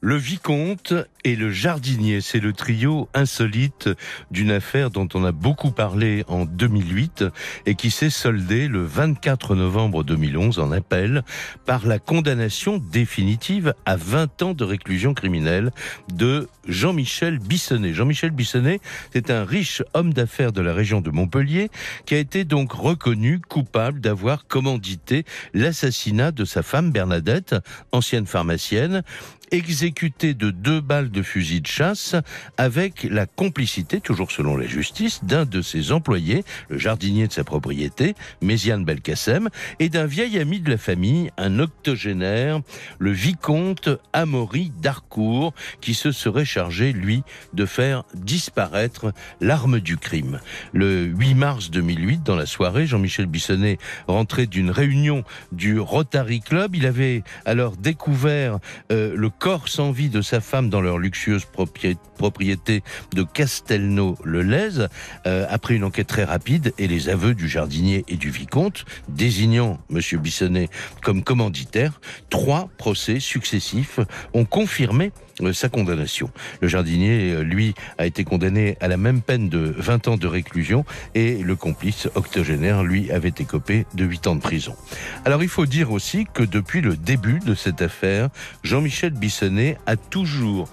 le vicomte et le jardinier, c'est le trio insolite d'une affaire dont on a beaucoup parlé en 2008 et qui s'est soldée le 24 novembre 2011 en appel par la condamnation définitive à 20 ans de réclusion criminelle de Jean-Michel Bissonnet. Jean-Michel Bissonnet, c'est un riche homme d'affaires de la région de Montpellier qui a été donc reconnu coupable d'avoir commandité l'assassinat de sa femme Bernadette, ancienne pharmacienne, exécuté de deux balles de fusil de chasse avec la complicité, toujours selon la justice, d'un de ses employés, le jardinier de sa propriété, Méziane Belkacem, et d'un vieil ami de la famille, un octogénaire, le vicomte Amaury d'Harcourt, qui se serait chargé, lui, de faire disparaître l'arme du crime. Le 8 mars 2008, dans la soirée, Jean-Michel Bissonnet rentrait d'une réunion du Rotary Club. Il avait alors découvert euh, le corps sans vie de sa femme dans leur luxueuse propriété de Castelnau-le-Lez, euh, après une enquête très rapide et les aveux du jardinier et du vicomte, désignant M. Bissonnet comme commanditaire, trois procès successifs ont confirmé euh, sa condamnation. Le jardinier, euh, lui, a été condamné à la même peine de 20 ans de réclusion et le complice octogénaire, lui, avait écopé de 8 ans de prison. Alors il faut dire aussi que depuis le début de cette affaire, Jean-Michel Bissonnet a toujours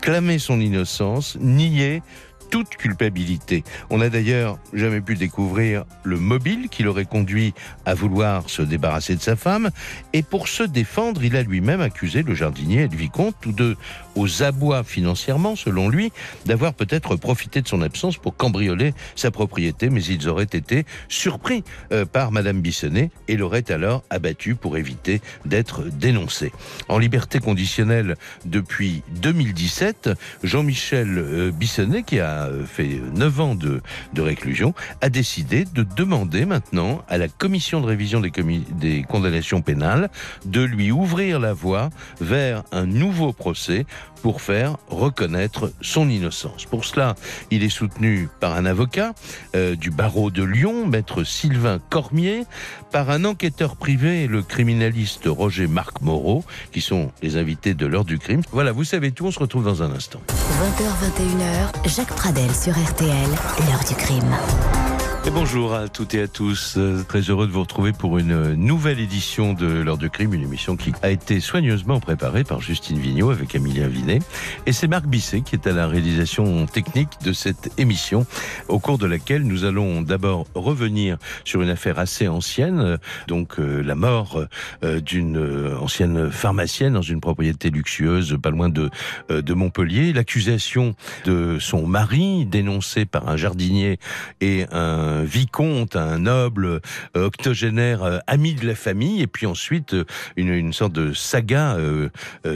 clamé son innocence, nié toute culpabilité. On n'a d'ailleurs jamais pu découvrir le mobile qui l'aurait conduit à vouloir se débarrasser de sa femme. Et pour se défendre, il a lui-même accusé le jardinier et le vicomte, tous deux aux abois financièrement, selon lui, d'avoir peut-être profité de son absence pour cambrioler sa propriété, mais ils auraient été surpris euh, par Madame Bissonnet et l'auraient alors abattu pour éviter d'être dénoncé. En liberté conditionnelle depuis 2017, Jean-Michel euh, Bissonnet, qui a fait 9 ans de, de réclusion, a décidé de demander maintenant à la commission de révision des, des condamnations pénales de lui ouvrir la voie vers un nouveau procès pour faire reconnaître son innocence. Pour cela, il est soutenu par un avocat euh, du barreau de Lyon, maître Sylvain Cormier, par un enquêteur privé, le criminaliste Roger Marc Moreau, qui sont les invités de l'heure du crime. Voilà, vous savez tout, on se retrouve dans un instant. 20h, 21h, Jacques Pradel sur RTL, l'heure du crime. Bonjour à toutes et à tous. Euh, très heureux de vous retrouver pour une nouvelle édition de L'heure du crime, une émission qui a été soigneusement préparée par Justine Vignot avec Amélie Vinet. Et c'est Marc Bisset qui est à la réalisation technique de cette émission, au cours de laquelle nous allons d'abord revenir sur une affaire assez ancienne, donc euh, la mort euh, d'une ancienne pharmacienne dans une propriété luxueuse pas loin de, de Montpellier, l'accusation de son mari dénoncé par un jardinier et un vicomte, un noble euh, octogénaire euh, ami de la famille, et puis ensuite euh, une, sorte de saga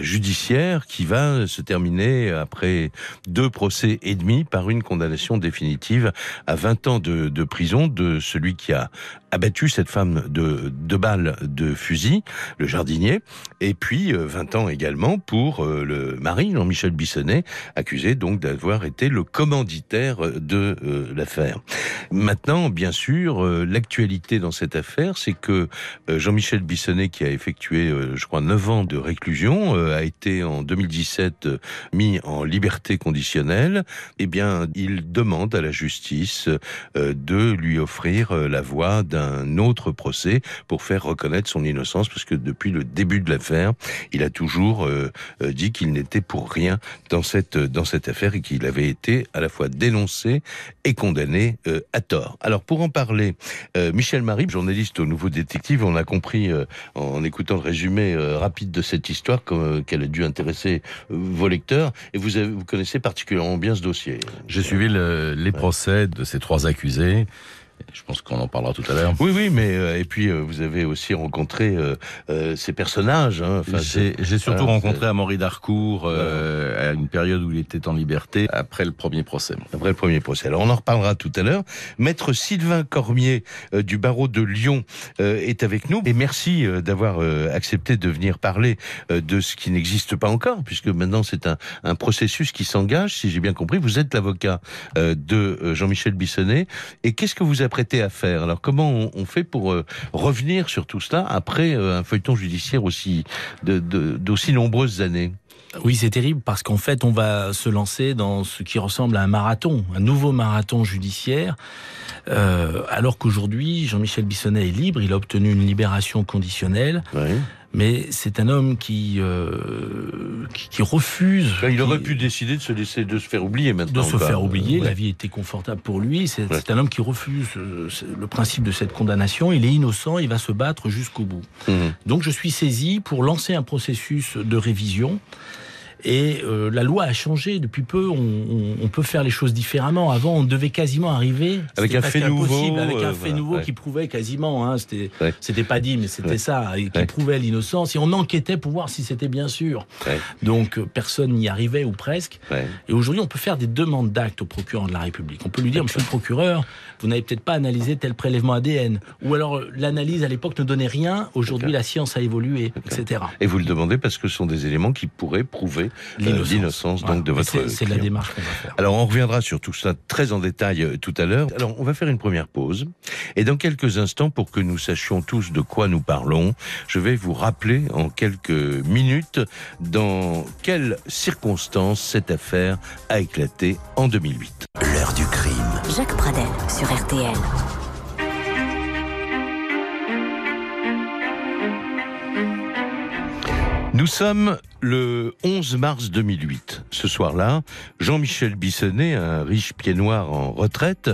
judiciaire qui va se terminer après deux procès et demi par une condamnation définitive à 20 ans de prison de celui qui a abattu cette femme de deux balles de fusil, le jardinier, et puis 20 ans également pour le mari Jean-Michel Bissonnet, accusé donc d'avoir été le commanditaire de l'affaire. Maintenant, bien sûr, euh, l'actualité dans cette affaire, c'est que euh, Jean-Michel Bissonnet, qui a effectué, euh, je crois, 9 ans de réclusion, a été en 2017 mis en liberté conditionnelle. Eh bien, il demande à la justice de lui offrir la voie d'un autre procès pour faire reconnaître son innocence, parce que depuis le début de l'affaire, il a toujours dit qu'il n'était pour rien dans cette dans cette affaire et qu'il avait été à la fois dénoncé et condamné à tort. Alors pour en parler, euh, Michel Marie, journaliste au Nouveau Détective, on a compris euh, en écoutant le résumé euh, rapide de cette histoire qu'elle a dû intéresser vos lecteurs et vous, vous connaissez particulièrement bien ce dossier. J'ai suivi les procès de ces trois accusés Je pense qu'on en parlera tout à l'heure. Oui, oui, mais euh, et puis euh, vous avez aussi rencontré euh, ces personnages. Hein, J'ai surtout rencontré Amaury Darcourt à une période où il était en liberté après le premier procès. Après le premier procès. Alors on en reparlera tout à l'heure. Maître Sylvain Cormier du barreau de Lyon est avec nous et merci d'avoir accepté de venir parler de ce qui n'existe pas encore, puisque maintenant c'est un, un, processus qui s'engage. Si j'ai bien compris, vous êtes l'avocat de Jean-Michel Bissonnet. Et qu'est-ce que vous apprêtez à faire Alors comment on, fait pour euh, revenir sur tout cela après euh, un feuilleton judiciaire aussi d'aussi nombreuses années? Oui, c'est terrible parce qu'en fait, on va se lancer dans ce qui ressemble à un marathon, un nouveau marathon judiciaire. Euh, alors qu'aujourd'hui, Jean-Michel Bissonnet est libre, il a obtenu une libération conditionnelle. Oui mais c'est un homme qui, euh, qui, refuse. il aurait pu décider de se laisser, de se faire oublier maintenant. De se faire oublier, la vie était confortable pour lui. C'est un homme qui refuse euh, le principe de cette condamnation. Il est innocent, il va se battre jusqu'au bout. Mmh. Donc je suis saisi pour lancer un processus de révision. Et euh, la loi a changé depuis peu. On, on, peut faire les choses différemment. Avant, on devait quasiment arriver avec un fait nouveau, avec un fait nouveau qui prouvait quasiment. Hein, c'était, c'était pas dit, mais c'était ça, et qui prouvait l'innocence. Et on enquêtait pour voir si c'était bien sûr. Donc euh, personne n'y arrivait ou presque. Et aujourd'hui, on peut faire des demandes d'actes au procureur de la République. On peut lui dire, Monsieur le procureur, vous n'avez peut-être pas analysé tel prélèvement ADN, ou alors euh, l'analyse à l'époque ne donnait rien. Aujourd'hui, la science a évolué, etc. Et vous le demandez parce que ce sont des éléments qui pourraient prouver euh, l'innocence donc de votre. C'est la démarche qu'on va faire. Alors on reviendra sur tout ça très en détail euh, tout à l'heure. Alors on va faire une première pause et dans quelques instants pour que nous sachions tous de quoi nous parlons, je vais vous rappeler en quelques minutes dans quelles circonstances cette affaire a éclaté en 2008. L'heure du crime. Jacques Pradel sur RTL. Nous sommes le 11 mars 2008. Ce soir-là, Jean-Michel Bissonnet, un riche pied noir en retraite,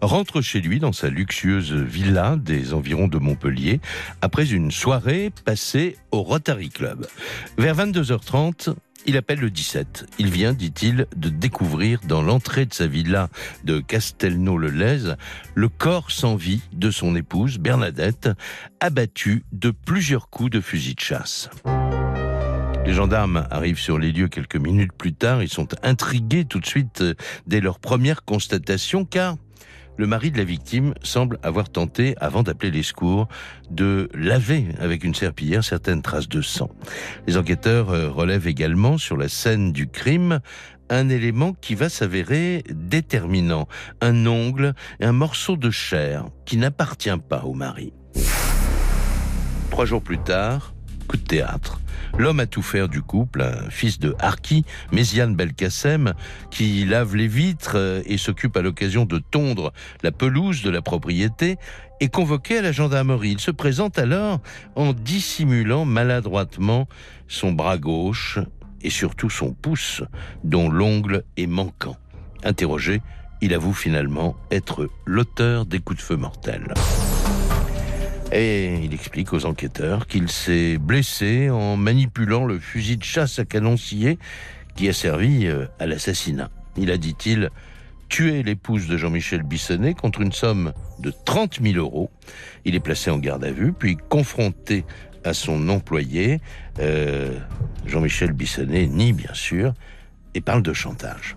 rentre chez lui dans sa luxueuse villa des environs de Montpellier après une soirée passée au Rotary Club. Vers 22h30, il appelle le 17. Il vient, dit-il, de découvrir dans l'entrée de sa villa de Castelnau-le-Lez le corps sans vie de son épouse, Bernadette, abattue de plusieurs coups de fusil de chasse. Les gendarmes arrivent sur les lieux quelques minutes plus tard. Ils sont intrigués tout de suite euh, dès leur première constatation car le mari de la victime semble avoir tenté, avant d'appeler les secours, de laver avec une serpillière certaines traces de sang. Les enquêteurs euh, relèvent également sur la scène du crime un élément qui va s'avérer déterminant, un ongle et un morceau de chair qui n'appartient pas au mari. Trois jours plus tard, coup de théâtre. L'homme à tout faire du couple, un fils de Harki, Méziane Belkacem, qui lave les vitres euh, et s'occupe à l'occasion de tondre la pelouse de la propriété, est convoqué à la gendarmerie. Il se présente alors en dissimulant maladroitement son bras gauche et surtout son pouce, dont l'ongle est manquant. Interrogé, il avoue finalement être l'auteur des coups de feu mortels. Et il explique aux enquêteurs qu'il s'est blessé en manipulant le fusil de chasse à canon scié qui a servi euh, à l'assassinat. Il a, dit-il, tué l'épouse de Jean-Michel Bissonnet contre une somme de 30 000 euros. Il est placé en garde à vue, puis confronté à son employé. Euh, Jean-Michel Bissonnet nie bien sûr et parle de chantage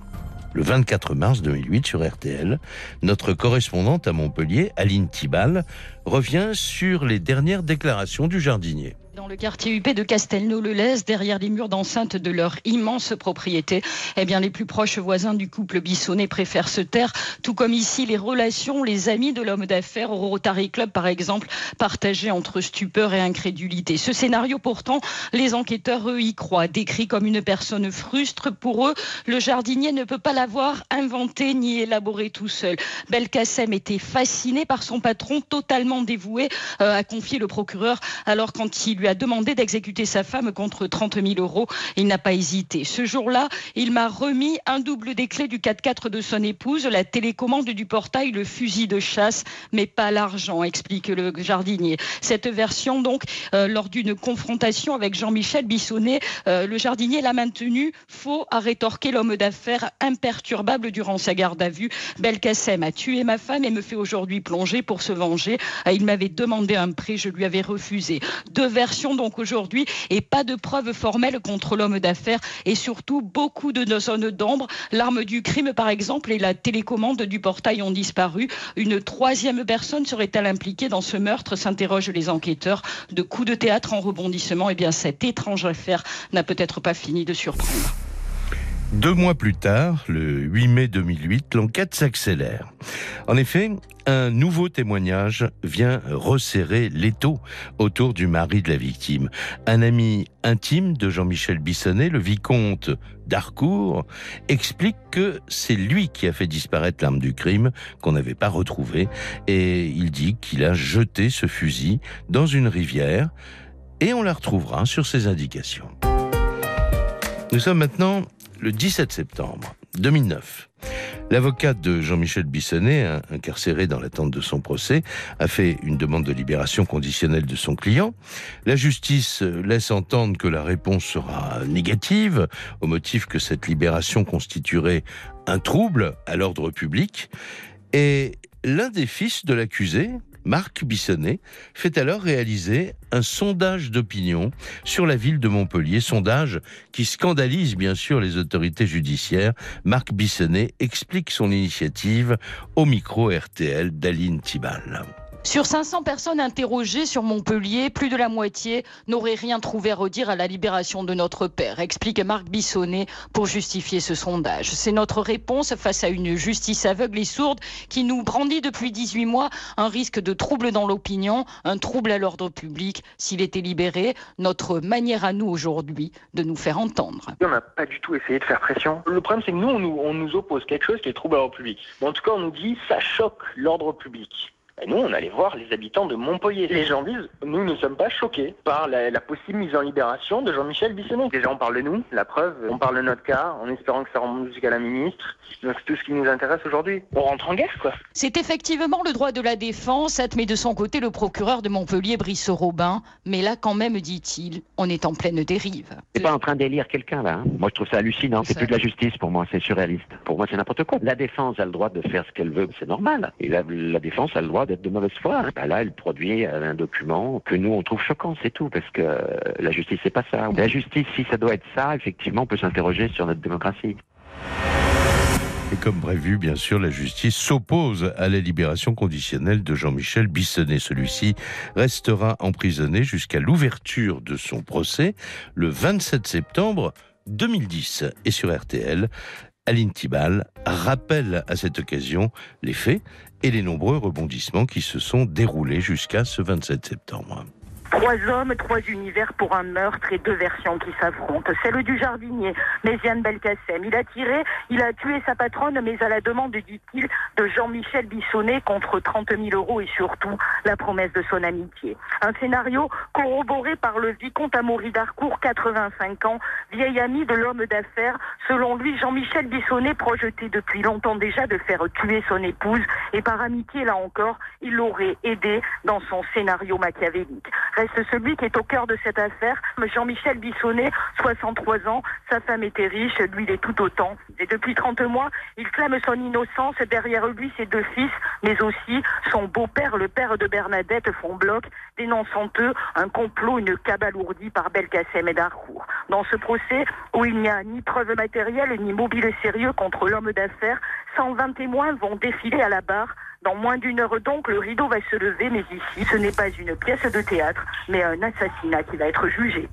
le 24 mars 2008 sur RTL, notre correspondante à Montpellier, Aline Tibal, revient sur les dernières déclarations du jardinier. Dans le quartier UP de Castelnau-le-Lez, derrière les murs d'enceinte de leur immense propriété, eh bien, les plus proches voisins du couple Bissonnet préfèrent se taire, tout comme ici les relations, les amis de l'homme d'affaires au Rotary Club, par exemple, partagées entre stupeur et incrédulité. Ce scénario, pourtant, les enquêteurs, eux, y croient. Décrit comme une personne frustre, pour eux, le jardinier ne peut pas l'avoir inventé ni élaboré tout seul. Belkacem était fasciné par son patron, totalement dévoué, euh, a confié le procureur, alors quand il lui a demandé d'exécuter sa femme contre 30 000 euros. Il n'a pas hésité. Ce jour-là, il m'a remis un double des clés du 4x4 de son épouse, la télécommande du portail, le fusil de chasse, mais pas l'argent, explique le jardinier. Cette version, donc, euh, lors d'une confrontation avec Jean-Michel Bissonnet, euh, le jardinier l'a maintenu faux, a rétorqué l'homme d'affaires imperturbable durant sa garde à vue. Belkacem a tué ma femme et me fait aujourd'hui plonger pour se venger. Euh, il m'avait demandé un prêt, je lui avais refusé. Deux versions donc aujourd'hui et pas de preuves formelles contre l'homme d'affaires et surtout beaucoup de zones d'ombre. L'arme du crime par exemple et la télécommande du portail ont disparu. Une troisième personne serait-elle impliquée dans ce meurtre s'interrogent les enquêteurs. De coups de théâtre en rebondissement, et eh bien cette étrange affaire n'a peut-être pas fini de surprendre. Deux mois plus tard, le 8 mai 2008, l'enquête s'accélère. En effet, un nouveau témoignage vient resserrer l'étau autour du mari de la victime. Un ami intime de Jean-Michel Bissonnet, le vicomte d'Harcourt, explique que c'est lui qui a fait disparaître l'arme du crime qu'on n'avait pas retrouvée et il dit qu'il a jeté ce fusil dans une rivière et on la retrouvera sur ses indications. Nous sommes maintenant le 17 septembre 2009. L'avocat de Jean-Michel Bissonnet, incarcéré dans l'attente de son procès, a fait une demande de libération conditionnelle de son client. La justice laisse entendre que la réponse sera négative, au motif que cette libération constituerait un trouble à l'ordre public. Et l'un des fils de l'accusé, Marc Bissonnet fait alors réaliser un sondage d'opinion sur la ville de Montpellier, sondage qui scandalise bien sûr les autorités judiciaires. Marc Bissonnet explique son initiative au micro RTL d'Aline Tibal. Sur 500 personnes interrogées sur Montpellier, plus de la moitié n'auraient rien trouvé à redire à la libération de notre père, explique Marc Bissonnet pour justifier ce sondage. C'est notre réponse face à une justice aveugle et sourde qui nous brandit depuis 18 mois un risque de trouble dans l'opinion, un trouble à l'ordre public. S'il était libéré, notre manière à nous aujourd'hui de nous faire entendre. On n'a pas du tout essayé de faire pression. Le problème, c'est que nous on, nous, on nous oppose quelque chose qui est trouble à l'ordre public. en tout cas, on nous dit ça choque l'ordre public. Et nous, on allait voir les habitants de Montpellier. Les gens disent, nous ne sommes pas choqués par la, possible mise en libération de Jean-Michel Bissonnet. Déjà, on parle de nous, la preuve, on parle de notre cas, en espérant que ça remonte jusqu'à la ministre. C'est tout ce qui nous intéresse aujourd'hui. On rentre en guerre, quoi. C'est effectivement le droit de la défense, admet de son côté le procureur de Montpellier, Brice Robin. Mais là, quand même, dit-il, on est en pleine dérive. C'est pas en train d'élire quelqu'un, là. Hein. Moi, je trouve ça hallucinant. C'est plus de la justice pour moi, c'est surréaliste. Pour moi, c'est n'importe quoi. La défense a le droit de faire ce qu'elle veut, c'est normal. Et la, la défense a le droit de mauvaise foi. Bah là, elle produit un document que nous, on trouve choquant, c'est tout, parce que la justice, c'est pas ça. La justice, si ça doit être ça, effectivement, on peut s'interroger sur notre démocratie. Et comme prévu, bien sûr, la justice s'oppose à la libération conditionnelle de Jean-Michel Bissonnet. Celui-ci restera emprisonné jusqu'à l'ouverture de son procès le 27 septembre 2010. Et sur RTL, Aline Tibal rappelle à cette occasion les faits et les nombreux rebondissements qui se sont déroulés jusqu'à ce 27 septembre. Trois hommes, trois univers pour un meurtre et deux versions qui s'affrontent. Celle du jardinier, Méziane Belkacem. Il a tiré, il a tué sa patronne, mais à la demande, dit-il, de Jean-Michel Bissonnet contre 30 000 euros et surtout la promesse de son amitié. Un scénario corroboré par le vicomte Amaury d'Arcourt, 85 ans, vieil ami de l'homme d'affaires. Selon lui, Jean-Michel Bissonnet projetait depuis longtemps déjà de faire tuer son épouse et par amitié, là encore, il l'aurait aidé dans son scénario machiavélique reste celui qui est au cœur de cette affaire, Jean-Michel Bissonnet, 63 ans. Sa femme était riche, lui il est tout autant. Et depuis 30 mois, il clame son innocence. Derrière lui, ses deux fils, mais aussi son beau-père, le père de Bernadette, font bloc, dénonçant eux un complot, une cabale ourdie par Belkacem et Darcourt. Dans ce procès, où il n'y a ni preuve matérielle ni mobile sérieux contre l'homme d'affaires, 120 témoins vont défiler à la barre dans moins d'une heure donc, le rideau va se lever, mais ici, ce n'est pas une pièce de théâtre, mais un assassinat qui va être jugé.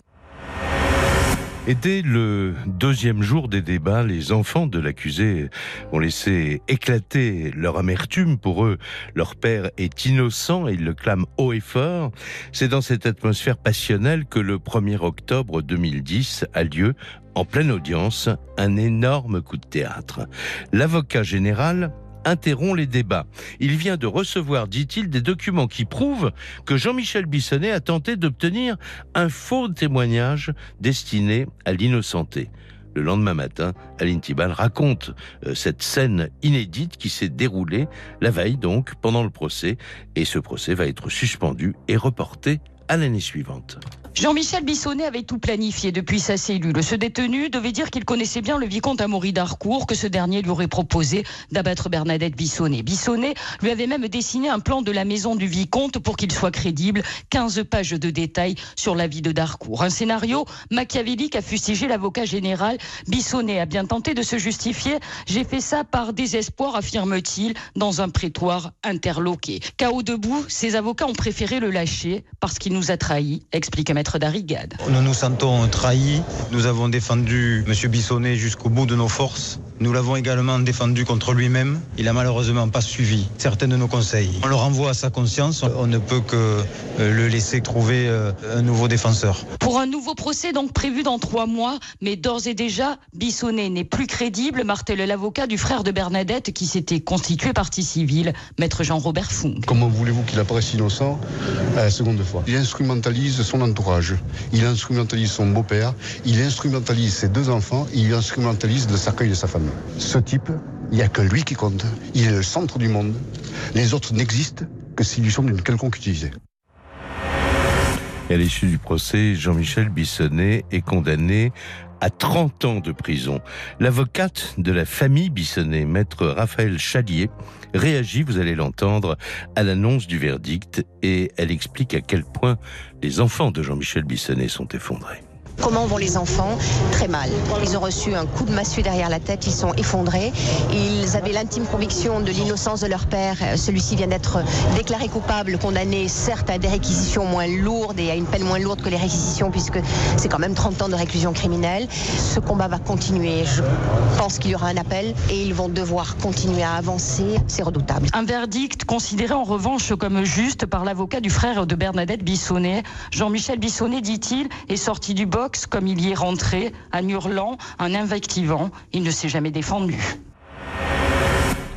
Et dès le deuxième jour des débats, les enfants de l'accusé ont laissé éclater leur amertume. Pour eux, leur père est innocent et ils le clament haut et fort. C'est dans cette atmosphère passionnelle que le 1er octobre 2010 a lieu, en pleine audience, un énorme coup de théâtre. L'avocat général interrompt les débats. Il vient de recevoir, dit-il, des documents qui prouvent que Jean-Michel Bissonnet a tenté d'obtenir un faux témoignage destiné à l'innocenté. Le lendemain matin, Aline Tibal raconte euh, cette scène inédite qui s'est déroulée la veille donc pendant le procès et ce procès va être suspendu et reporté à l'année suivante. Jean-Michel Bissonnet avait tout planifié depuis sa cellule. Ce détenu devait dire qu'il connaissait bien le vicomte Amaury d'Harcourt, que ce dernier lui aurait proposé d'abattre Bernadette Bissonnet. Bissonnet lui avait même dessiné un plan de la maison du vicomte pour qu'il soit crédible, 15 pages de détails sur la vie de Darcourt. Un scénario machiavélique a fustigé l'avocat général. Bissonnet a bien tenté de se justifier. J'ai fait ça par désespoir, affirme-t-il, dans un prétoire interloqué. Chaos debout, ses avocats ont préféré le lâcher parce qu'il nous a trahis, explique Maître d'Arrigade. Nous nous sentons trahis. Nous avons défendu M. Bissonnet jusqu'au bout de nos forces. Nous l'avons également défendu contre lui-même. Il n'a malheureusement pas suivi certains de nos conseils. On le renvoie à sa conscience. On ne peut que euh, le laisser trouver euh, un nouveau défenseur. Pour un nouveau procès donc prévu dans trois mois, mais d'ores et déjà, Bissonnet n'est plus crédible, martèle l'avocat du frère de Bernadette qui s'était constitué partie civile, maître Jean-Robert Fung. Comment voulez-vous qu'il apparaisse innocent à la seconde fois? Il instrumentalise son entourage, il instrumentalise son beau-père, il instrumentalise ses deux enfants, il instrumentalise le cercueil de sa femme. Ce type, il n'y a que lui qui compte. Il est le centre du monde. Les autres n'existent que s'ils lui sont d'une quelconque utilité. À l'issue du procès, Jean-Michel Bissonnet est condamné à 30 ans de prison. L'avocate de la famille Bissonnet, maître Raphaël Chalier, réagit, vous allez l'entendre, à l'annonce du verdict et elle explique à quel point les enfants de Jean-Michel Bissonnet sont effondrés. Comment vont les enfants Très mal. Ils ont reçu un coup de massue derrière la tête, ils sont effondrés. Ils avaient l'intime conviction de l'innocence de leur père. Celui-ci vient d'être déclaré coupable, condamné certes à des réquisitions moins lourdes et à une peine moins lourde que les réquisitions puisque c'est quand même 30 ans de réclusion criminelle. Ce combat va continuer. Je pense qu'il y aura un appel et ils vont devoir continuer à avancer. C'est redoutable. Un verdict considéré en revanche comme juste par l'avocat du frère de Bernadette Bissonnet. Jean-Michel Bissonnet, dit-il, est sorti du box comme il y est rentré, en hurlant, en invectivant. Il ne s'est jamais défendu.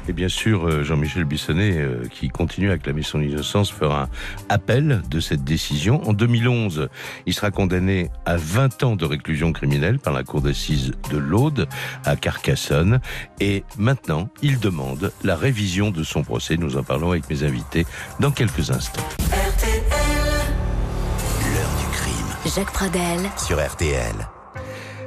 Et bien sûr, euh, Jean-Michel Bissonnet, euh, qui continue à clamer son innocence, fera appel de cette décision. En 2011, il sera condamné à 20 ans de réclusion criminelle par la cour d'assises de l'Aude à Carcassonne. Et maintenant, il demande la révision de son procès. Nous en parlons avec mes invités dans quelques instants. Jacques Pradel sur RTL.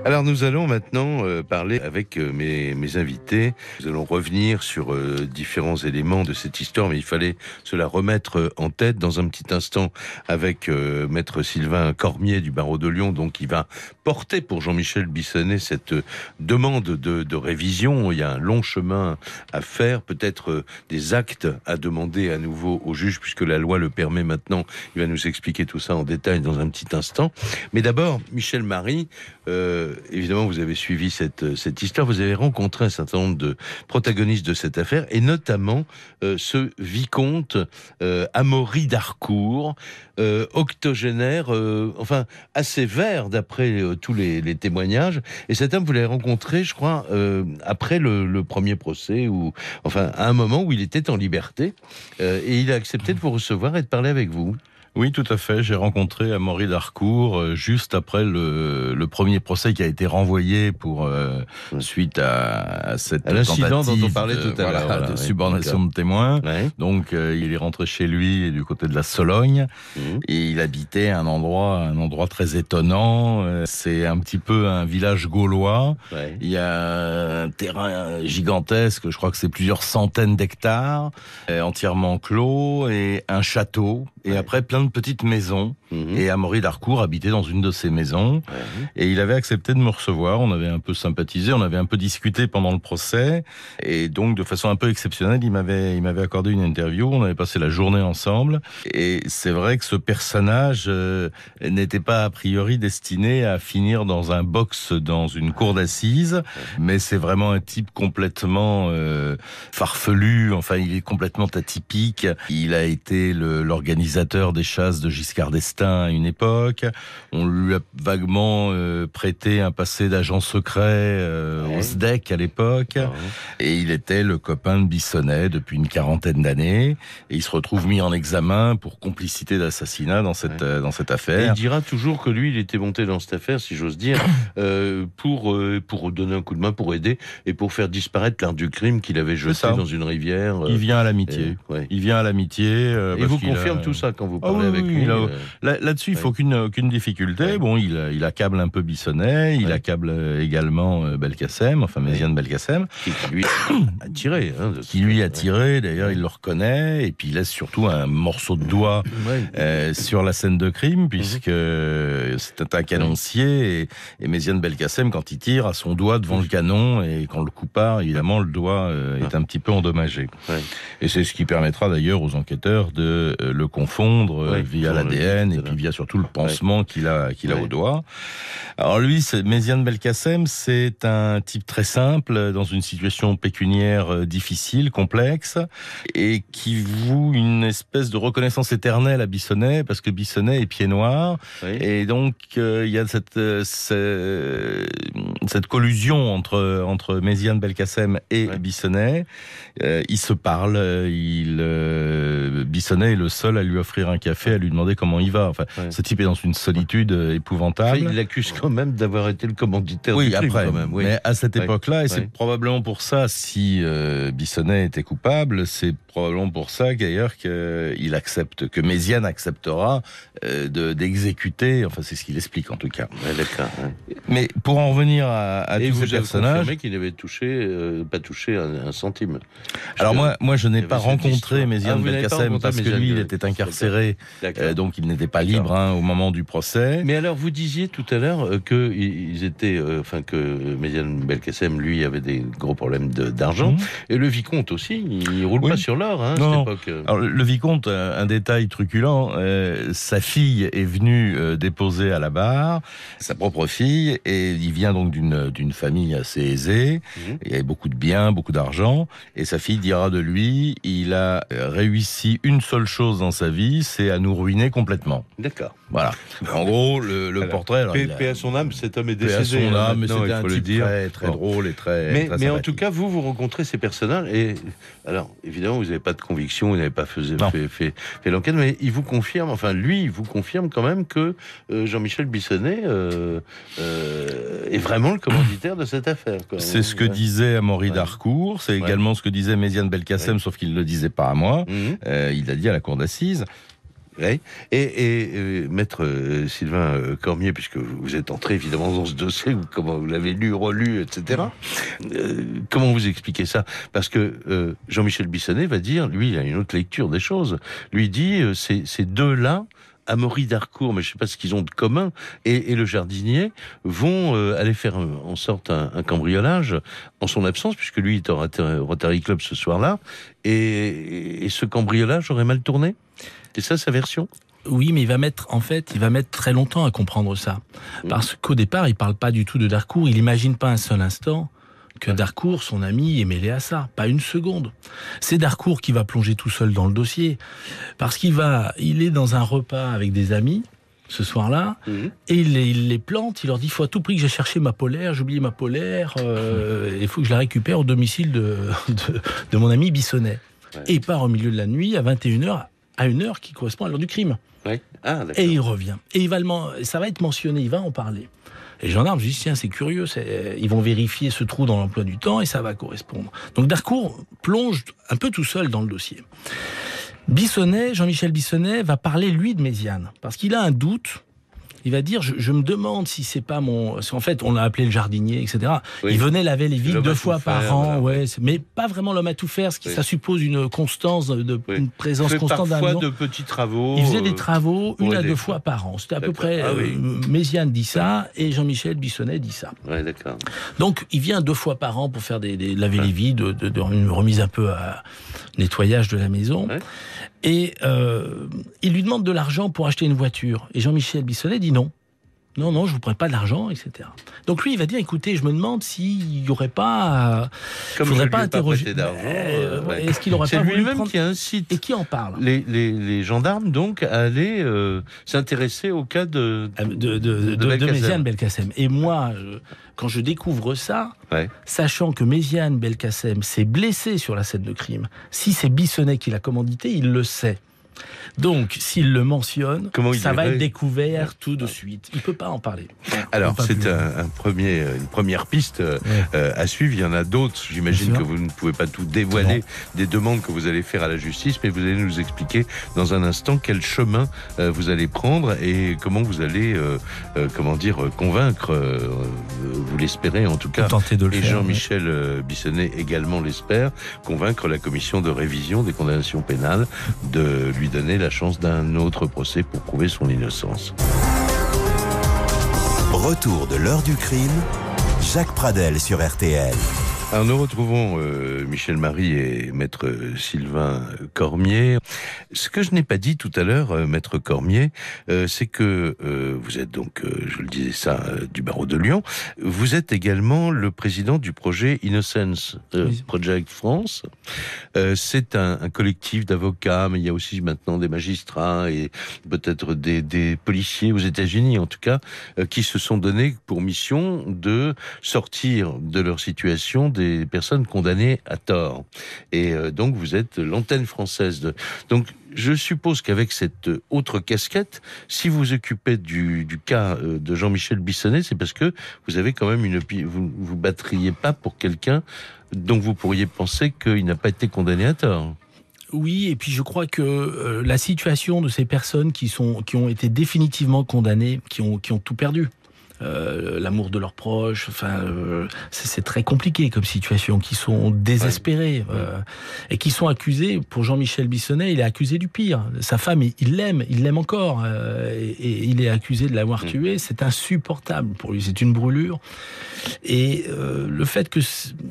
Alors nous allons maintenant euh, parler avec euh, mes, mes, invités. Nous allons revenir sur euh, différents éléments de cette histoire, mais il fallait cela remettre en tête dans un petit instant avec maître Sylvain Cormier du barreau de Lyon, donc qui va porter pour Jean-Michel Bissonnet cette demande de, de, révision. Il y a un long chemin à faire, peut-être des actes à demander à nouveau au juge, puisque la loi le permet maintenant. Il va nous expliquer tout ça en détail dans un petit instant. Mais d'abord, Michel Marie, euh, évidemment, vous avez suivi cette, cette histoire. Vous avez rencontré un certain nombre de protagonistes de cette affaire, et notamment euh, ce vicomte euh, Amaury d'Harcourt, euh, octogénaire, euh, enfin assez vert d'après tous les, témoignages. Et cet homme, vous l'avez rencontré, je crois, après le, premier procès, ou enfin à un moment où il était en liberté, et il a accepté de vous recevoir et de parler avec vous. Oui, tout à fait. J'ai rencontré Amaury d'Harcourt euh, juste après le, le, premier procès qui a été renvoyé pour euh, suite à, à cette l'incident dont on parlait tout à l'heure, voilà, de subordination de témoins. Donc, euh, il est rentré chez lui du côté de la Sologne mmh. et il habitait un endroit, un endroit très étonnant. C'est un petit peu un village gaulois. Il y a un terrain gigantesque. Je crois que c'est plusieurs centaines d'hectares, entièrement clos et un château. Et après plein de petites maisons. Mmh. Et Amaury d'Harcourt habitait dans une de ces maisons. Mmh. Et il avait accepté de me recevoir. On avait un peu sympathisé, on avait un peu discuté pendant le procès. Et donc, de façon un peu exceptionnelle, il m'avait, il m'avait accordé une interview. On avait passé la journée ensemble. Et c'est vrai que ce personnage euh, n'était pas a priori destiné à finir dans un box dans une cour d'assises. Mais c'est vraiment un type complètement euh, farfelu. Enfin, il est complètement atypique. Il a été l'organisateur des chasse de Giscard d'Estaing à une époque. On lui a vaguement euh, prêté un passé d'agent secret euh, au SDEC à l'époque. Ah et il était le copain de Bissonnet depuis une quarantaine d'années. Et il se retrouve mis en examen pour complicité d'assassinat dans cette, euh, dans cette affaire. il dira toujours que lui, il était monté dans cette affaire, si j'ose dire, pour, pour donner un coup de main, pour aider et pour faire disparaître l'art du crime qu'il avait jeté dans une rivière. il vient à l'amitié. Il vient à l'amitié. et vous confirme tout ça quand vous ah avec lui Là-dessus, il faut qu'une aucune difficulté. Bon, il, il accable un peu Bissonnet, il accable également euh, Belkacem, enfin Méziane Belkacem. Qui, lui a tiré. Hein, qui lui a tiré, d'ailleurs il le reconnaît, et puis il laisse surtout un morceau de doigt euh, sur la scène de crime, mhm. puisque c'est un canoncier, et, et Méziane Belkacem, quand il tire, a son doigt devant le canon, et quand le coup part, évidemment, le doigt euh, est ah. un petit peu endommagé. Et c'est ce qui permettra d'ailleurs aux enquêteurs de le confondre via l'ADN, et puis via surtout le pansement qu'il a, qu'il a au doigt. Alors lui, Méziane Belkacem, c'est un type très simple, dans une situation pécuniaire euh, difficile, complexe, et qui voue une espèce de reconnaissance éternelle à Bissonnet, parce que Bissonnet est pied noir, et donc euh, il y a cette, euh, cette, collusion entre, entre Méziane Belkacem et Bissonnet. ils se parlent, il, Bissonnet est le seul à lui offrir un café, à lui demander comment il va. Enfin, ce type est dans une solitude épouvantable. il l'accuse quand même d'avoir été le commanditaire oui, du crime, après, quand même. Mais à cette époque-là, et c'est probablement pour ça, si euh, Bissonnet était coupable, c'est probablement pour ça d'ailleurs qu'il accepte, que Méziane acceptera euh, d'exécuter, enfin c'est ce qu'il explique en tout cas. Mais pour en revenir à, à tous ces personnages... qu'il n'avait touché, euh, pas touché un, centime. Alors moi, moi je n'ai pas rencontré Méziane ah, Belkacem parce que lui il était incarcéré, donc il n'était pas libre hein, au moment du procès. Mais alors vous disiez tout à l'heure que ils étaient, enfin que Méziane Belkacem lui avait des gros problèmes d'argent. Mhm. et le vicomte aussi, il roule pas sur l'or hein, Alors, le vicomte, un, détail truculent, euh, sa fille est venue euh, déposer à la barre, sa propre fille, et il vient donc d'une famille assez aisée, mhm. il y avait beaucoup de biens, beaucoup d'argent, et sa fille dira de lui, il a réussi une seule chose dans sa vie, c'est à nous ruiner complètement. D'accord. Voilà. En gros, le, portrait... Alors, paix, à son âme, cet homme est décédé. Paix à son âme, mais c'était un type très, très drôle et très Mais, mais en tout cas, vous, vous rencontrez ces personnages, et alors, évidemment, vous n'avez pas de conviction, vous n'avez pas fait, fait, fait, l'enquête, mais il vous confirme, enfin lui, il vous confirme quand même que euh, Jean-Michel Bissonnet euh, euh, est vraiment le commanditaire de cette affaire. C'est ce que disait Amaury Darcourt, c'est également ce que disait Méziane Belkacem, sauf qu'il ne le disait pas à moi. Mhm. il l'a dit à la cour d'assises. Et, et, maître Sylvain Cormier, puisque vous êtes entré évidemment dans ce dossier, vous l'avez lu, relu, etc. comment vous expliquez ça? Parce que Jean-Michel Bissonnet va dire, lui, il a une autre lecture des choses. Lui dit, ces, deux-là, Amaury Darcourt, mais je ne sais pas ce qu'ils ont de commun, et, le jardinier vont aller faire en sorte un, cambriolage en son absence, puisque lui est au Rotary Club ce soir-là, et ce cambriolage aurait mal tourné? C'est ça sa version? Oui, mais il va mettre, en fait, il va mettre très longtemps à comprendre ça. Mmh. Parce qu'au départ, il parle pas du tout de Darcourt. Il imagine pas un seul instant que Darcourt, son ami, est mêlé à ça. Pas une seconde. C'est Darcourt qui va plonger tout seul dans le dossier. Parce qu'il va, il est dans un repas avec des amis, ce soir-là, mmh. et il les, plante, il leur dit, il faut à tout prix que j'ai cherché ma polaire, j'ai oublié ma polaire, euh, il faut que je la récupère au domicile de, de, mon ami Bissonnet. Et part au milieu de la nuit, à 21h, à une heure qui correspond à l'heure du crime. Ah, et il revient. Et il va ça va être mentionné, il va en parler. Les gendarmes disent tiens, c'est curieux, ils vont vérifier ce trou dans l'emploi du temps et ça va correspondre. Donc Darcourt plonge un peu tout seul dans le dossier. Bissonnet, Jean-Michel Bissonnet, va parler lui de Méziane parce qu'il a un doute il va dire je, me demande si c'est pas mon. En fait, on l'a appelé le jardinier, etc. Il venait laver les vides deux fois par an, ouais, mais pas vraiment l'homme à tout faire, ce qui ça suppose une constance, de, une présence constante d'un de petits travaux. Il faisait des euh, travaux une à deux fois par an. C'était à peu près. Ah, euh, Méziane dit ça et Jean-Michel Bissonnet dit ça. d'accord. Donc il vient deux fois par an pour faire des, laver les vides, de, une remise un peu à nettoyage de la maison. Et euh, il lui demande de l'argent pour acheter une voiture. Et Jean-Michel Bissonnet dit non. Non, non, je vous prête pas de l'argent, etc. Donc lui, il va dire, écoutez, je me demande s'il n'y aurait pas, Comme faudrait je pas pas interroger. d'argent, Euh, euh, ouais. Est-ce qu'il aurait pas lui-même prendre- qui incite Et qui en parle les, les, les gendarmes donc à aller euh, s'intéresser au cas de de, de, de, de Belkacem. Méziane Belkacem. Et moi, je- quand je découvre ça, Ouais. sachant que Méziane Belkacem s'est blessé sur la scène de crime, si c'est Bissonnet qui l'a commandité, il le sait. Donc, s'il le mentionne, ça va être découvert tout de suite. Il peut pas en parler. Alors, c'est plus. un, un premier, une première piste euh, euh, à suivre. Il y en a d'autres. J'imagine que vous ne pouvez pas tout dévoiler des demandes que vous allez faire à la justice, mais vous allez nous expliquer dans un instant quel chemin euh, vous allez prendre et comment vous allez, euh, comment dire, convaincre, vous l'espérez en tout cas, tenter de le et Jean-Michel Bissonnet également l'espère, convaincre la commission de révision des condamnations pénales de lui donner la chance d'un autre procès pour prouver son innocence. Retour de l'heure du crime, Jacques Pradel sur RTL. Alors nous retrouvons euh, Michel Marie et maître Sylvain Cormier. Ce que je n'ai pas dit tout à l'heure, euh, maître Cormier, euh, c'est que euh, vous êtes donc, euh, je le disais ça, euh, du barreau de Lyon. Vous êtes également le président du projet Innocence euh, Project France. Euh, c'est un, un collectif d'avocats, mais il y a aussi maintenant des magistrats et peut-être des, des policiers aux États-Unis, en tout cas, euh, qui se sont donnés pour mission de sortir de leur situation des personnes condamnées à tort. Et euh, donc vous êtes l'antenne française de. Donc je suppose qu'avec cette autre casquette, si vous occupez du, cas euh, de Jean-Michel Bissonnet, c'est parce que vous avez quand même une vous vous battriez pas pour quelqu'un dont vous pourriez penser qu'il n'a pas été condamné à tort. Oui, et puis je crois que euh, la situation de ces personnes qui sont qui ont été définitivement condamnées, qui ont qui ont tout perdu. Euh, l'amour de leurs proches, enfin, euh, c'est très compliqué comme situation, qui sont désespérés euh, et qui sont accusés. Pour Jean-Michel Bissonnet, il est accusé du pire. Sa femme, il- l'aime, il l'aime encore, et, et il est accusé de l'avoir tué. C'est insupportable pour lui. C'est une brûlure. Et le fait que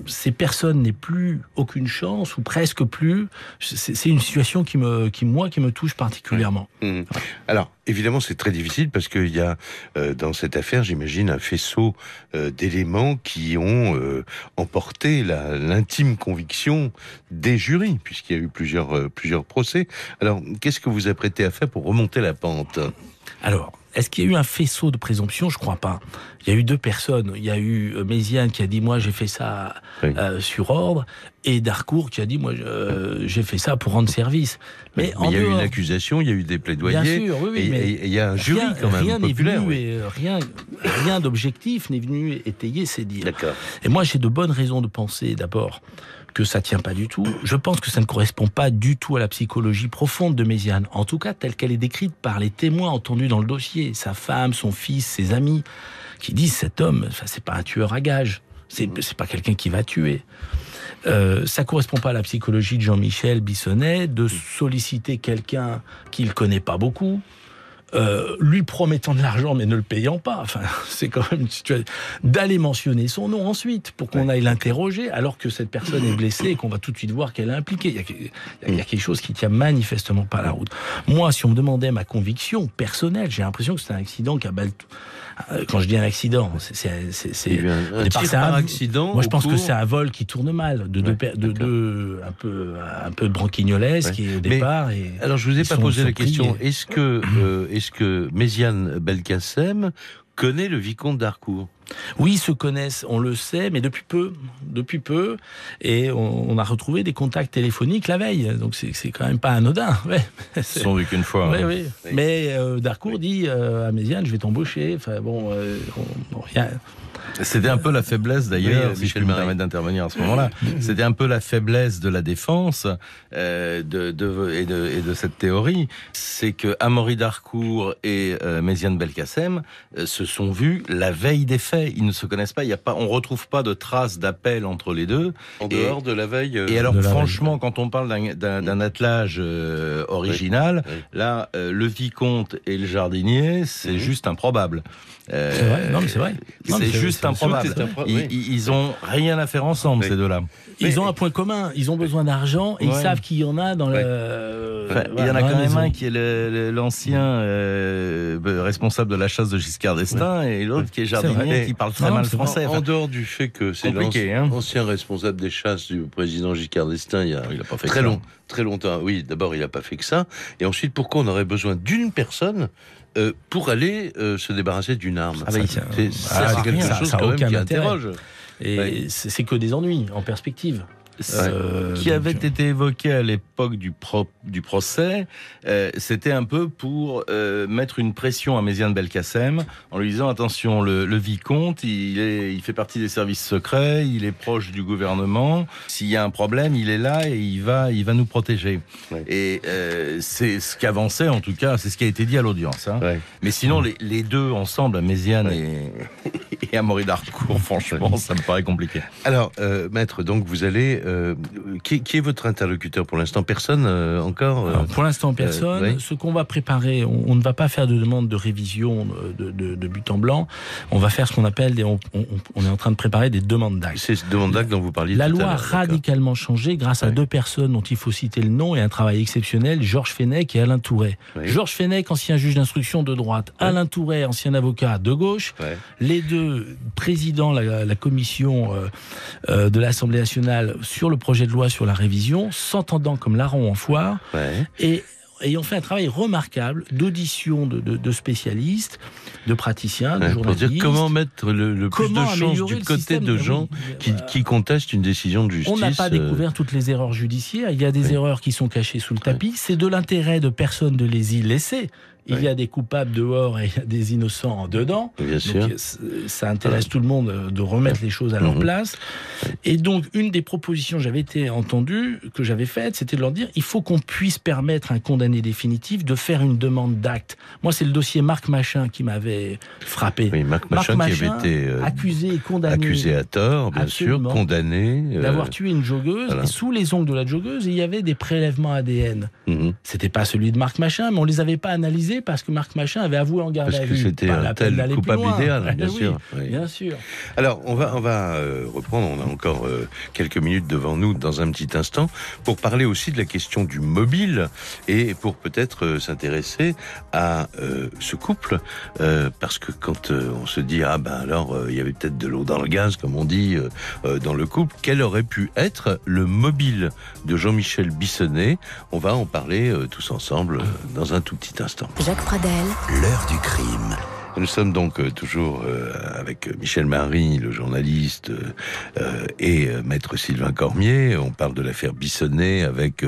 ces personnes n'aient plus aucune chance ou presque plus, c'est une situation qui me, qui moi, qui me touche particulièrement. Mhm. Alors, évidemment, c'est très difficile parce qu'il y a euh, dans cette affaire, j'imagine, un faisceau euh, d'éléments qui ont euh, emporté l'intime conviction des jurys, puisqu'il y a eu plusieurs, euh, plusieurs procès. Alors, qu'est-ce que vous apprêtez à faire pour remonter la pente? Alors, est-ce qu'il y a eu un faisceau de présomption Je crois pas. Il y a eu deux personnes. Il y a eu euh, Méziane qui a dit moi j'ai fait ça euh, sur ordre, et Darcourt qui a dit moi euh, j'ai fait ça pour rendre service. Mais, en il y a eu une accusation, il y a eu des plaidoyers. Bien sûr, oui, oui, et, mais et- et il y a un jury rien, quand même rien n'est populaire. venu et, rien, rien d'objectif n'est venu étayer ces dires. D'accord. Et moi, j'ai de bonnes raisons de penser d'abord que ça tient pas du tout. Je pense que ça ne correspond pas du tout à la psychologie profonde de Méziane, en tout cas telle qu'elle est décrite par les témoins entendus dans le dossier, sa femme, son fils, ses amis, qui disent cet homme, enfin, c'est pas un tueur à gages, c'est pas quelqu'un qui va tuer. Euh, ça correspond pas à la psychologie de Jean-Michel Bissonnet de solliciter quelqu'un qu'il connaît pas beaucoup, euh, lui promettant de l'argent mais ne le payant pas. Enfin, c'est quand même une situation d'aller mentionner son nom ensuite pour qu'on aille l'interroger alors que cette personne est blessée et qu'on va tout de suite voir qu'elle est impliquée. Il y, a, il y a- il y a quelque chose qui tient manifestement pas la route. Moi, si on me demandait ma conviction personnelle, j'ai l'impression que c'est un accident qui a euh, Quand je dis un accident, c'est- un- au un départ, accident Moi, je pense que c'est un vol qui tourne mal, de Ouais, de un peu un peu branquignolesque Ouais. et au Mais, départ. et Alors, je vous ai pas posé la question. Est-ce que, euh, que Méziane Belkacem connaît le vicomte d'Harcourt Oui, ils se connaissent, on le sait, mais depuis peu, depuis peu, et on, on a retrouvé des contacts téléphoniques la veille, donc c'est quand même pas anodin. Ouais. Sont vus qu'une fois. Oui, hein. oui. Mais euh, Darcourt dit euh, à Méziane, je vais t'embaucher. Enfin bon, euh, on- rien. C'était un peu la faiblesse d'ailleurs, Oui, si Michel je peux me permettre d'intervenir à ce moment-là. C'était un peu la faiblesse de la défense euh, de, de- et, de, et de cette théorie, c'est que Amaury Darcourt et euh, Méziane Belkacem euh, se sont vus la veille des faits. ils ne se connaissent pas. Il y a pas, on retrouve pas de traces d'appel entre les deux. En dehors de la veille. Et alors, franchement, quand on parle d'un attelage original, là, le vicomte et le jardinier, c'est mhm. juste improbable. c'est vrai, non mais c'est vrai. C'est juste improbable. Ils, ils, ont rien à faire ensemble ces deux-là. Ils ont un point commun. Ils ont besoin d'argent et ils savent qu'il y en a dans le. il y en a quand même un qui est l'ancien euh, responsable de la chasse de Giscard d'Estaing et l'autre qui est jardinier qui parle très mal français. En dehors du fait que c'est l'ancien hein. responsable des chasses du président Giscard d'Estaing, il y a, pas fait très long, très longtemps. Oui, d'abord il n'a pas fait que ça, et ensuite pourquoi on aurait besoin d'une personne euh, pour aller euh, se débarrasser d'une arme. Ah c'est ah, quelque chose quand même qui interroge. Et c'est que des ennuis en perspective. Euh, qui avait été évoqué à l'époque du, du procès, euh, c'était un peu pour euh, mettre une pression à Méziane Belkacem en lui disant attention, le, vicomte, il, est, il fait partie des services secrets, il est proche du gouvernement. S'il y a un problème, il est là et il va, il va nous protéger. Et c'est ce qu'avançait en tout cas, c'est ce qui a été dit à l'audience. Hein. Mais sinon, les, les, deux ensemble, à Méziane et, et à Maurice d'Arcourt, franchement, ça me paraît compliqué. Alors, maître, donc vous allez euh, qui, est votre interlocuteur pour l'instant? Personne euh, encore euh, Pour l'instant, personne. Ce qu'on va préparer, on, ne va pas faire de demande de révision de, but en blanc. On va faire ce qu'on appelle, des, on, est en train de préparer des demandes d'actes. C'est ces demandes d'actes dont vous parliez La loi a radicalement changé grâce à deux personnes dont il faut citer le nom et un travail exceptionnel, Georges Fenech et Alain Touret. Georges Fenech, ancien juge d'instruction de droite, Alain Touret, ancien avocat de gauche. Les deux présidents la, la commission de l'Assemblée nationale sur le projet de loi sur la révision, s'entendant comme larron en foire, et ayant fait un travail remarquable d'audition de, spécialistes, de praticiens, de journalistes. Dire comment mettre le, plus de chance du côté de gens qui, contestent une décision de justice On n'a pas euh, découvert toutes les erreurs judiciaires. Il y a des erreurs qui sont cachées sous le tapis. C'est de l'intérêt de personne de les y laisser. Il y a des coupables dehors et il y a des innocents dedans. Bien sûr. ça intéresse tout le monde euh, de remettre les choses à leur mhm. place. Et donc, une des propositions que j'avais été que j'avais faite, c'était de leur dire il faut qu'on puisse permettre à un condamné définitif de faire une demande d'acte. Moi, c'est le dossier Marc Machin qui m'avait frappé. Oui, Marc Machin, qui avait été euh, accusé et condamné. Accusé à tort, bien sûr, condamné. Euh, D'avoir tué une joggeuse. Et sous les ongles de la joggeuse, il y avait des prélèvements ADN. Mhm. C'était pas celui de Marc Machin, mais on les avait pas analysés parce que Marc Machin avait avoué en garde à vue. c'était un tel coupable idéal, bien sûr. Bien sûr. Alors, on va, on va euh, reprendre, on a encore euh, quelques minutes devant nous dans un petit instant, pour parler aussi de la question du mobile et pour peut-être euh, s'intéresser à ce couple, parce que quand on se dit, ah ben alors, il y avait peut-être de l'eau dans le gaz, comme on dit, dans le couple, quel aurait pu être le mobile de Jean-Michel Bissonnet? On va en parler tous ensemble dans un tout petit instant. Jacques Pradel. L'heure du crime. Nous sommes donc euh, toujours euh, avec Michel Marie, le journaliste, euh, et maître Sylvain Cormier. On parle de l'affaire Bissonnet avec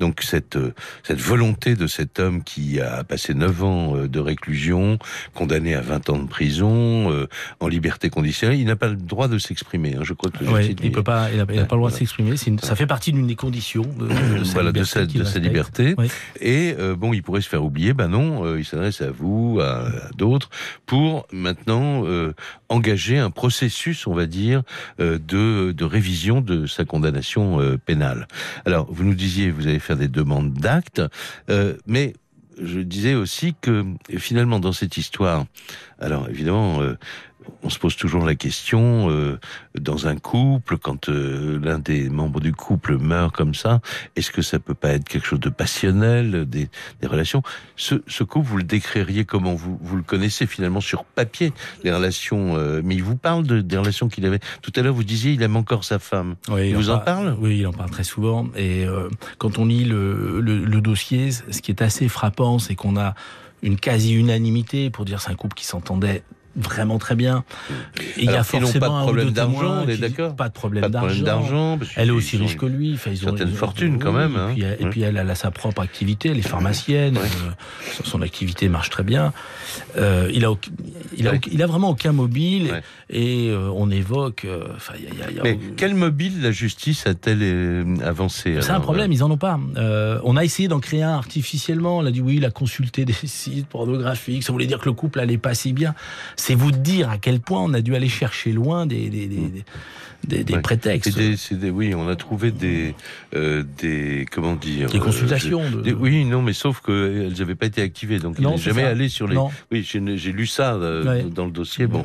donc cette cette volonté de cet homme qui a passé 9 ans de réclusion, condamné à 20 ans de prison, en liberté conditionnelle. Il n'a pas le droit de s'exprimer. Hein, je crois que oui, il peut pas, il n'a pas le droit de s'exprimer. Ça fait partie d'une des conditions de, de, sa voilà, liberté. De sa, liberté. Et bon, il pourrait se faire oublier. Ben non, il s'adresse à vous, à, à d'autres pour maintenant euh, engager un processus, on va dire, euh, de, de, révision de sa condamnation euh, pénale. Alors, vous nous disiez, vous allez faire des demandes d'actes, mais je disais aussi que finalement dans cette histoire, alors évidemment, on se pose toujours la question euh, dans un couple, quand euh, l'un des membres du couple meurt comme ça, est-ce que ça peut pas être quelque chose de passionnel, des, des relations? Ce, ce, couple, vous le décririez comment? Vous, vous le connaissez finalement sur papier, les relations, euh, mais il vous parle de, des relations qu'il avait. Tout à l'heure, vous disiez, il aime encore sa femme. Oui, il, vous en, parle? Oui, il en parle très souvent. Et quand on lit le, le, le dossier, ce qui est assez frappant, c'est qu'on a une quasi-unanimité pour dire c'est un couple qui s'entendait vraiment très bien. il y a forcément pas de problème d'argent, on est d'accord Pas de problème d'argent. Elle est aussi riche que lui. Enfin, ils ont une fortune quand même. Hein. Et, puis, elle, a sa propre activité, elle est pharmacienne, euh, son activité marche très bien. Euh, il, a, il, a, il a vraiment aucun mobile et euh, on évoque. Mais quel mobile la justice a-t-elle avancé C'est un problème, ils en ont pas. on a essayé d'en créer un artificiellement. On a dit oui, il a consulté des sites pornographiques. Ça voulait dire que le couple allait pas si bien c'est vous dire à quel point on a dû aller chercher loin des, des, des, des, prétextes. Des, oui, on a trouvé des, euh, des comment dire Des consultations. Euh, oui, non, mais sauf qu'elles n'avaient pas été activées, donc il n'est jamais allé sur les. Oui, j'ai lu ça euh, dans le dossier. Bon,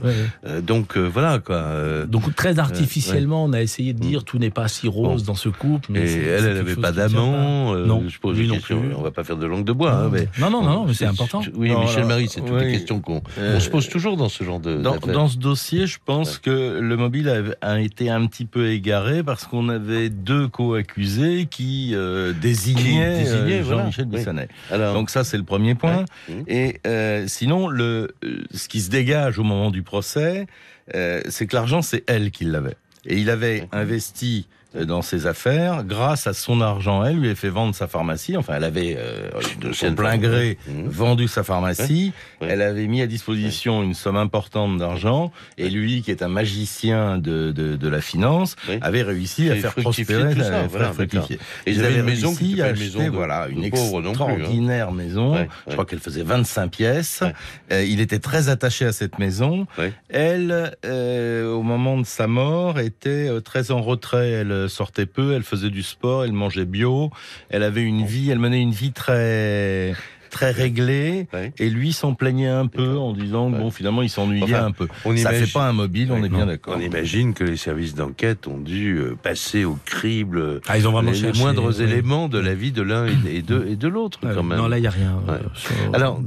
donc voilà quoi. donc très artificiellement, on a essayé de dire tout n'est pas si rose dans ce couple. Mais Et elle, elle n'avait pas d'amant. non, je pose une question. On va pas faire de langue de bois. Non, hein, mais, non, non, non, mais c'est important. Oui, Michel Marie, c'est toutes les questions qu'on se pose toujours dans ce genre de. Dans, ce dossier, je pense que le mobile a été un petit peu égaré parce qu'on avait deux co-accusés qui euh, désignaient, euh, Jean-Michel Bissonnet. Donc ça, c'est le premier point. Et euh, sinon, le, ce qui se dégage au moment du procès, c'est que l'argent, c'est elle qui l'avait. Et il avait investi dans ses affaires grâce à son argent. Elle lui a fait vendre sa pharmacie. Enfin, elle avait euh, de son plein gré mmh. vendu sa pharmacie. Elle avait mis à disposition une somme importante d'argent. Et lui, qui est un magicien de, de, de la finance, avait réussi à faire prospérer, tout ça, voilà, fructifier. Et ils avaient une maison qui a acheté, voilà, une hein. extraordinaire maison. Je crois qu'elle faisait 25 pièces. Euh, il était très attaché à cette maison. Elle, euh, au moment de sa mort, était euh, très en retrait. Elle sortait peu, elle faisait du sport, elle mangeait bio, elle avait une vie, elle menait une vie très très réglé, et lui s'en plaignait un peu en disant bon finalement il s'ennuyait un peu. On Ça fait pas un mobile, on est bien d'accord. On imagine que les services d'enquête ont dû euh, passer au crible ah, ils ont vraiment les, moindres éléments de la vie de l'un et de, et de l'autre quand même. Non là il y a rien. Euh, Alors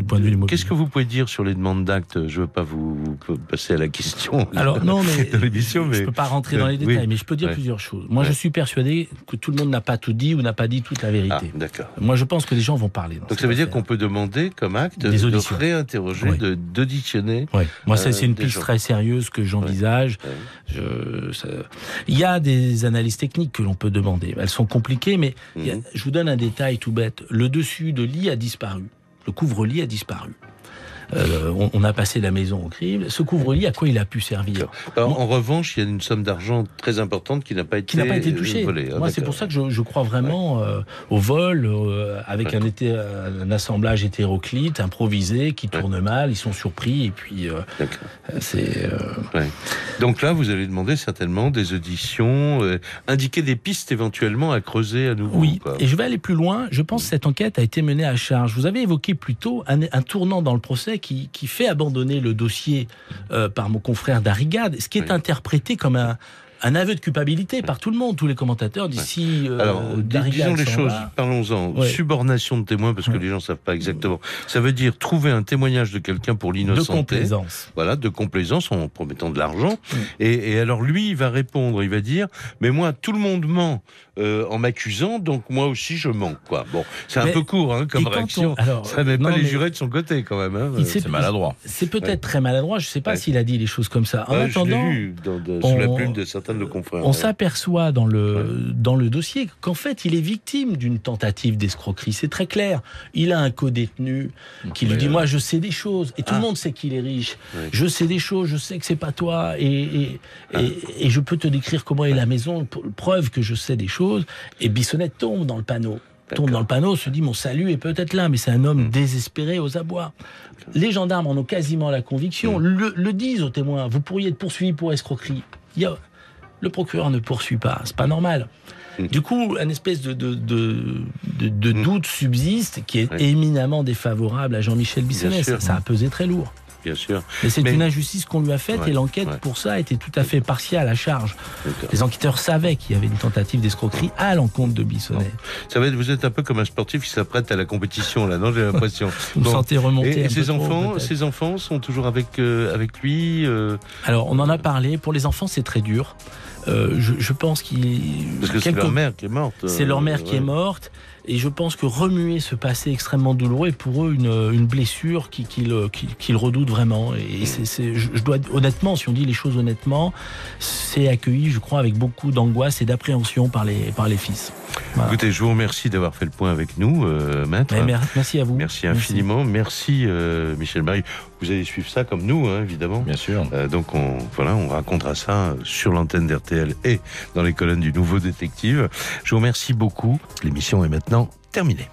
qu'est-ce que vous pouvez dire sur les demandes d'actes? Je veux pas vous, passer à la question. Alors non mais l'émission, mais je peux pas rentrer dans les détails, mais je peux dire plusieurs choses. Moi je suis persuadé que tout le monde n'a pas tout dit ou n'a pas dit toute la vérité. Ah, d'accord. Moi je pense que les gens vont parler. Donc ça veut dire qu'on peut demander comme acte de réinterroger, de d'auditionner. Moi, ça, c'est une euh, piste très sérieuse que j'envisage. Il y a des analyses techniques que l'on peut demander. Elles sont compliquées, mais mhm. je vous donne un détail tout bête. Le dessus de lit a disparu. Le couvre-lit a disparu. Euh, on, a passé la maison au crime. Ce couvre-lit, à quoi il a pu servir En revanche, il y a une somme d'argent très importante qui n'a pas été, qui n'a pas été touchée. Ah, Moi, c'est pour ça que je, crois vraiment euh, au vol euh, avec un, un, assemblage hétéroclite, improvisé, qui tourne mal. Ils sont surpris et puis c'est. Donc là, vous allez demander certainement des auditions, indiquer des pistes éventuellement à creuser à nouveau. Oui. Et je vais aller plus loin. Je pense que cette enquête a été menée à charge. Vous avez évoqué plutôt un, un tournant dans le procès qui, fait abandonner le dossier euh, par mon confrère Darigade, ce qui est interprété comme un, un aveu de culpabilité par tout le monde, tous les commentateurs d'ici. Euh, Alors, disons les choses, parlons-en. Subornation de témoins, parce que les gens ne savent pas exactement. Ça veut dire trouver un témoignage de quelqu'un pour l'innocenter. De complaisance. Voilà, de complaisance en promettant de l'argent. Et, et, alors lui, il va répondre, il va dire, mais moi, tout le monde ment. Euh, en m'accusant, donc moi aussi je mens. Quoi. Bon, c'est un peu court hein, comme réaction. Alors, ça met pas les jurés de son côté quand même. Hein. C'est maladroit. C'est peut-être très maladroit. Je ne sais pas s'il a dit les choses comme ça. En attendant, lu sous la plume de certains On s'aperçoit dans le dans le dossier qu'en fait il est victime d'une tentative d'escroquerie. C'est très clair. Il a un co-détenu qui lui dit moi je sais des choses et tout le ah. monde sait qu'il est riche. Je sais des choses. Je sais que c'est pas toi et et, ah. et, et je peux te décrire comment est la maison. Preuve que je sais des choses et Bissonnet tombe dans le panneau. Tombe dans le panneau, se dit mon salut est peut-être là, mais c'est un homme hmm. désespéré aux abois. Les gendarmes en ont quasiment la conviction, hmm. le, disent aux témoins, vous pourriez être poursuivi pour escroquerie. Le procureur ne poursuit pas, c'est pas normal. Hmm. Du coup, un espèce de, de, doute subsiste qui est éminemment défavorable à Jean-Michel Bissonnet. ça, a pesé très lourd bien sûr. Mais c'est une injustice qu'on lui a faite et l'enquête pour ça était tout à fait partiale à charge. Les enquêteurs savaient qu'il y avait une tentative d'escroquerie à l'encontre de Bissonnet. Ça va être, vous êtes un peu comme un sportif qui s'apprête à la compétition là, non J'ai l'impression. vous bon. sentez remonter. Et, ses enfants, ses enfants sont toujours avec euh, avec lui. Euh... Alors on en a parlé. Pour les enfants, c'est très dur. Euh, je, je, pense qu'il. Parce que c'est leur mère qui est morte. C'est leur mère qui est morte. Et je pense que remuer ce passé extrêmement douloureux est pour eux une, une blessure qu'ils qui, qui, redoutent vraiment. Et c'est, je, dois honnêtement, si on dit les choses honnêtement, c'est accueilli, je crois, avec beaucoup d'angoisse et d'appréhension par les, par les fils. Écoutez, je vous remercie d'avoir fait le point avec nous, euh, maître. merci à vous. Merci infiniment. Merci, euh, Michel Marie. Vous allez suivre ça comme nous, hein, évidemment. Bien sûr. Euh, donc on, voilà, on racontera ça sur l'antenne d'RTL et dans les colonnes du Nouveau Détective. Je vous remercie beaucoup. L'émission est maintenant terminée.